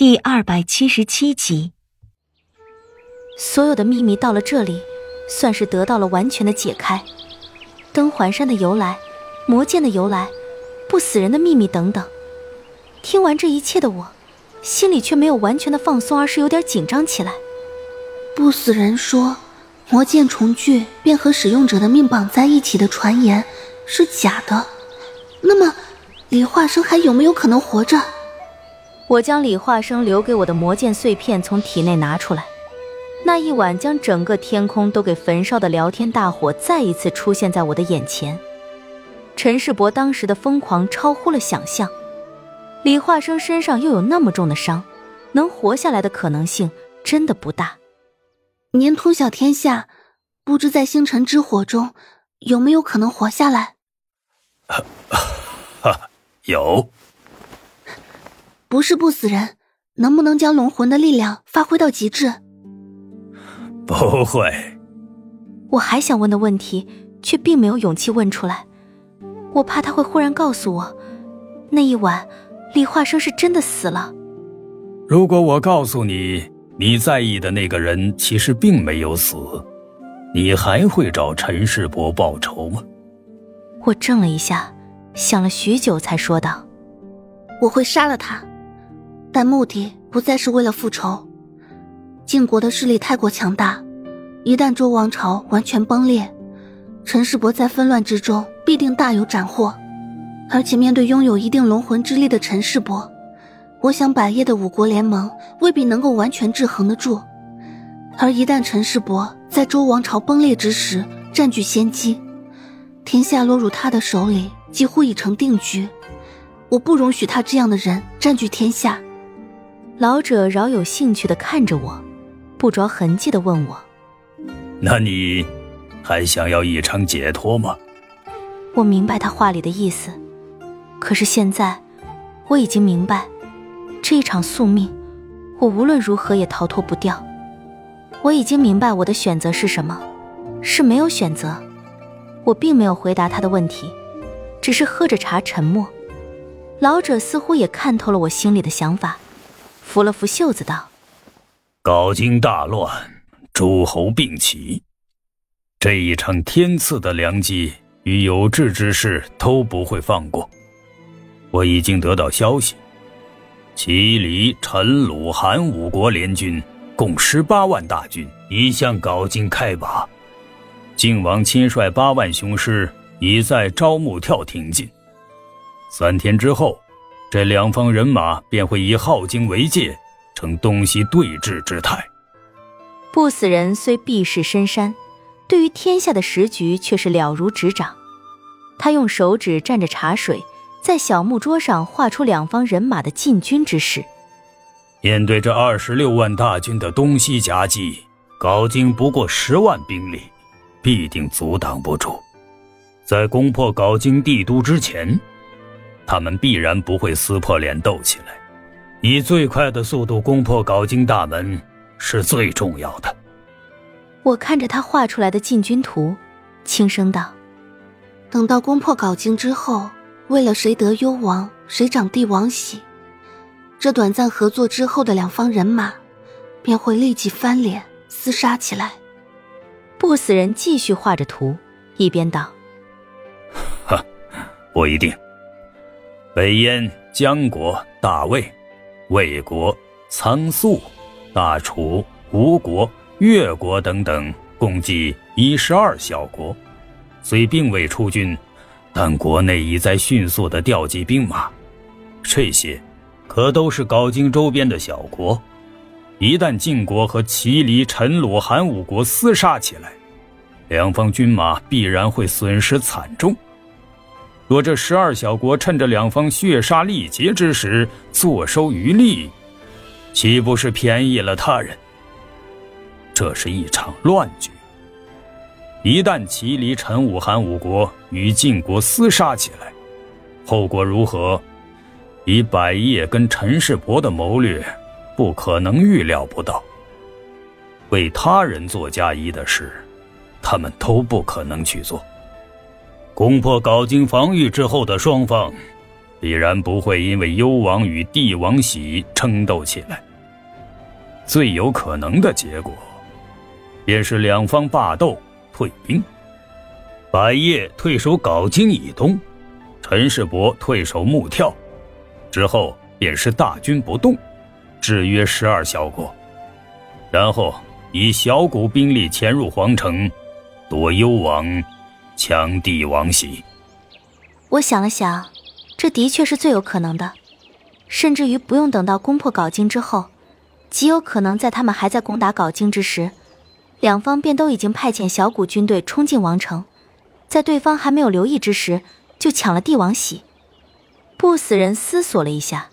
第二百七十七集，所有的秘密到了这里，算是得到了完全的解开。登环山的由来，魔剑的由来，不死人的秘密等等。听完这一切的我，心里却没有完全的放松，而是有点紧张起来。不死人说魔剑重聚便和使用者的命绑在一起的传言是假的，那么李化生还有没有可能活着？我将李化生留给我的魔剑碎片从体内拿出来，那一晚将整个天空都给焚烧的聊天大火再一次出现在我的眼前。陈世伯当时的疯狂超乎了想象，李化生身上又有那么重的伤，能活下来的可能性真的不大。您通晓天下，不知在星辰之火中有没有可能活下来？哈，有。不是不死人，能不能将龙魂的力量发挥到极致？不会。我还想问的问题，却并没有勇气问出来。我怕他会忽然告诉我，那一晚李化生是真的死了。如果我告诉你，你在意的那个人其实并没有死，你还会找陈世伯报仇吗？我怔了一下，想了许久，才说道：“我会杀了他。”但目的不再是为了复仇。晋国的势力太过强大，一旦周王朝完全崩裂，陈世伯在纷乱之中必定大有斩获。而且面对拥有一定龙魂之力的陈世伯，我想百叶的五国联盟未必能够完全制衡得住。而一旦陈世伯在周王朝崩裂之时占据先机，天下落入他的手里几乎已成定局。我不容许他这样的人占据天下。老者饶有兴趣的看着我，不着痕迹的问我：“那你还想要一场解脱吗？”我明白他话里的意思，可是现在我已经明白，这一场宿命，我无论如何也逃脱不掉。我已经明白我的选择是什么，是没有选择。我并没有回答他的问题，只是喝着茶沉默。老者似乎也看透了我心里的想法。拂了拂袖子，道：“镐京大乱，诸侯并起，这一场天赐的良机与有志之士都不会放过。我已经得到消息，齐、黎、陈、鲁、韩五国联军共十八万大军已向镐京开拔，靖王亲率八万雄师已在招募跳挺进。三天之后。”这两方人马便会以镐京为界，呈东西对峙之态。不死人虽避世深山，对于天下的时局却是了如指掌。他用手指蘸着茶水，在小木桌上画出两方人马的进军之势。面对这二十六万大军的东西夹击，镐京不过十万兵力，必定阻挡不住。在攻破镐京帝都之前。他们必然不会撕破脸斗起来，以最快的速度攻破镐京大门是最重要的。我看着他画出来的进军图，轻声道：“等到攻破镐京之后，为了谁得幽王，谁掌帝王玺，这短暂合作之后的两方人马，便会立即翻脸厮杀起来。”不死人继续画着图，一边道：“哈，我一定。”北燕、姜国、大魏、魏国、仓粟、大楚、吴国、越国等等，共计一十二小国，虽并未出军，但国内已在迅速的调集兵马。这些，可都是镐京周边的小国。一旦晋国和齐、黎、陈、鲁、韩五国厮杀起来，两方军马必然会损失惨重。若这十二小国趁着两方血杀力竭之时坐收渔利，岂不是便宜了他人？这是一场乱局。一旦齐、黎、陈、武、韩五国与晋国厮杀起来，后果如何？以百叶跟陈世伯的谋略，不可能预料不到。为他人做嫁衣的事，他们都不可能去做。攻破镐京防御之后的双方，必然不会因为幽王与帝王喜争斗起来。最有可能的结果，便是两方霸斗退兵，百叶退守镐京以东，陈世伯退守木跳，之后便是大军不动，制约十二小国，然后以小股兵力潜入皇城，夺幽王，抢帝王玺。我想了想，这的确是最有可能的，甚至于不用等到攻破镐京之后。极有可能在他们还在攻打镐京之时，两方便都已经派遣小股军队冲进王城，在对方还没有留意之时，就抢了帝王玺。不死人思索了一下：“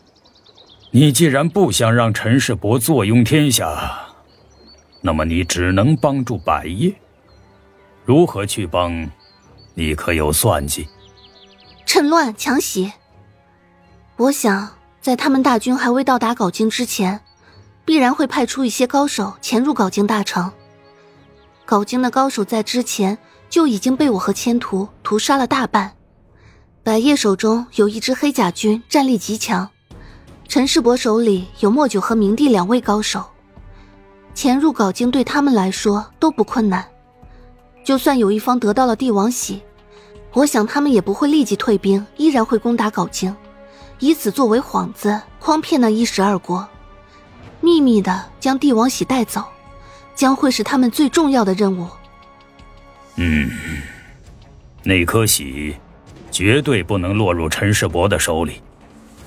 你既然不想让陈世伯坐拥天下，那么你只能帮助百叶。如何去帮？你可有算计？”趁乱抢玺。我想在他们大军还未到达镐京之前。必然会派出一些高手潜入镐京大城。镐京的高手在之前就已经被我和千屠屠杀了大半。百叶手中有一支黑甲军，战力极强。陈世伯手里有莫九和明帝两位高手，潜入镐京对他们来说都不困难。就算有一方得到了帝王玺，我想他们也不会立即退兵，依然会攻打镐京，以此作为幌子诓骗那一十二国。秘密的将帝王玺带走，将会是他们最重要的任务。嗯，那颗玺绝对不能落入陈世伯的手里，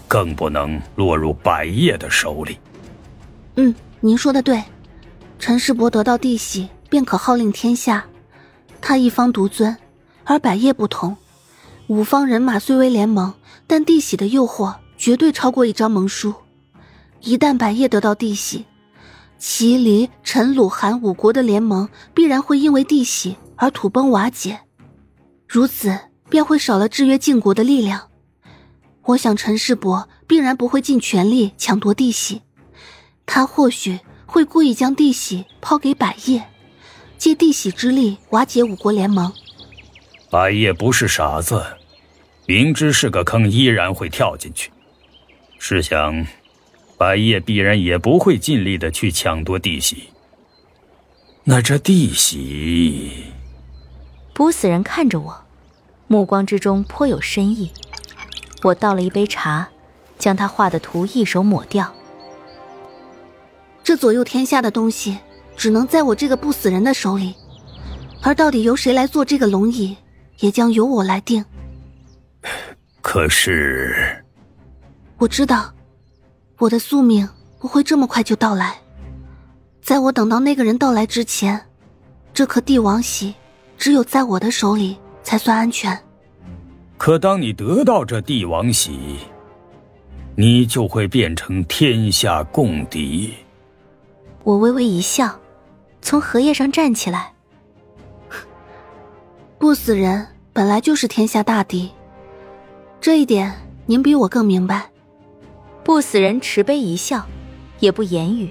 更不能落入百叶的手里。嗯，您说的对，陈世伯得到帝玺便可号令天下，他一方独尊，而百叶不同。五方人马虽为联盟，但帝玺的诱惑绝对超过一张盟书。一旦百叶得到地玺，齐、黎、陈、鲁、韩五国的联盟必然会因为地玺而土崩瓦解，如此便会少了制约晋国的力量。我想陈世伯必然不会尽全力抢夺地玺，他或许会故意将地玺抛给百叶，借地玺之力瓦解五国联盟。白夜不是傻子，明知是个坑，依然会跳进去。试想。白夜必然也不会尽力的去抢夺地玺。那这地玺，不死人看着我，目光之中颇有深意。我倒了一杯茶，将他画的图一手抹掉。这左右天下的东西，只能在我这个不死人的手里，而到底由谁来做这个龙椅，也将由我来定。可是，我知道。我的宿命不会这么快就到来，在我等到那个人到来之前，这颗帝王玺只有在我的手里才算安全。可当你得到这帝王玺，你就会变成天下共敌。我微微一笑，从荷叶上站起来。不死人本来就是天下大敌，这一点您比我更明白。不死人持杯一笑，也不言语。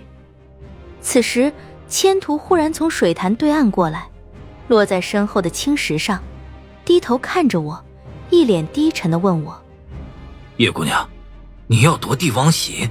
此时，千图忽然从水潭对岸过来，落在身后的青石上，低头看着我，一脸低沉的问我：“叶姑娘，你要夺帝王玺？”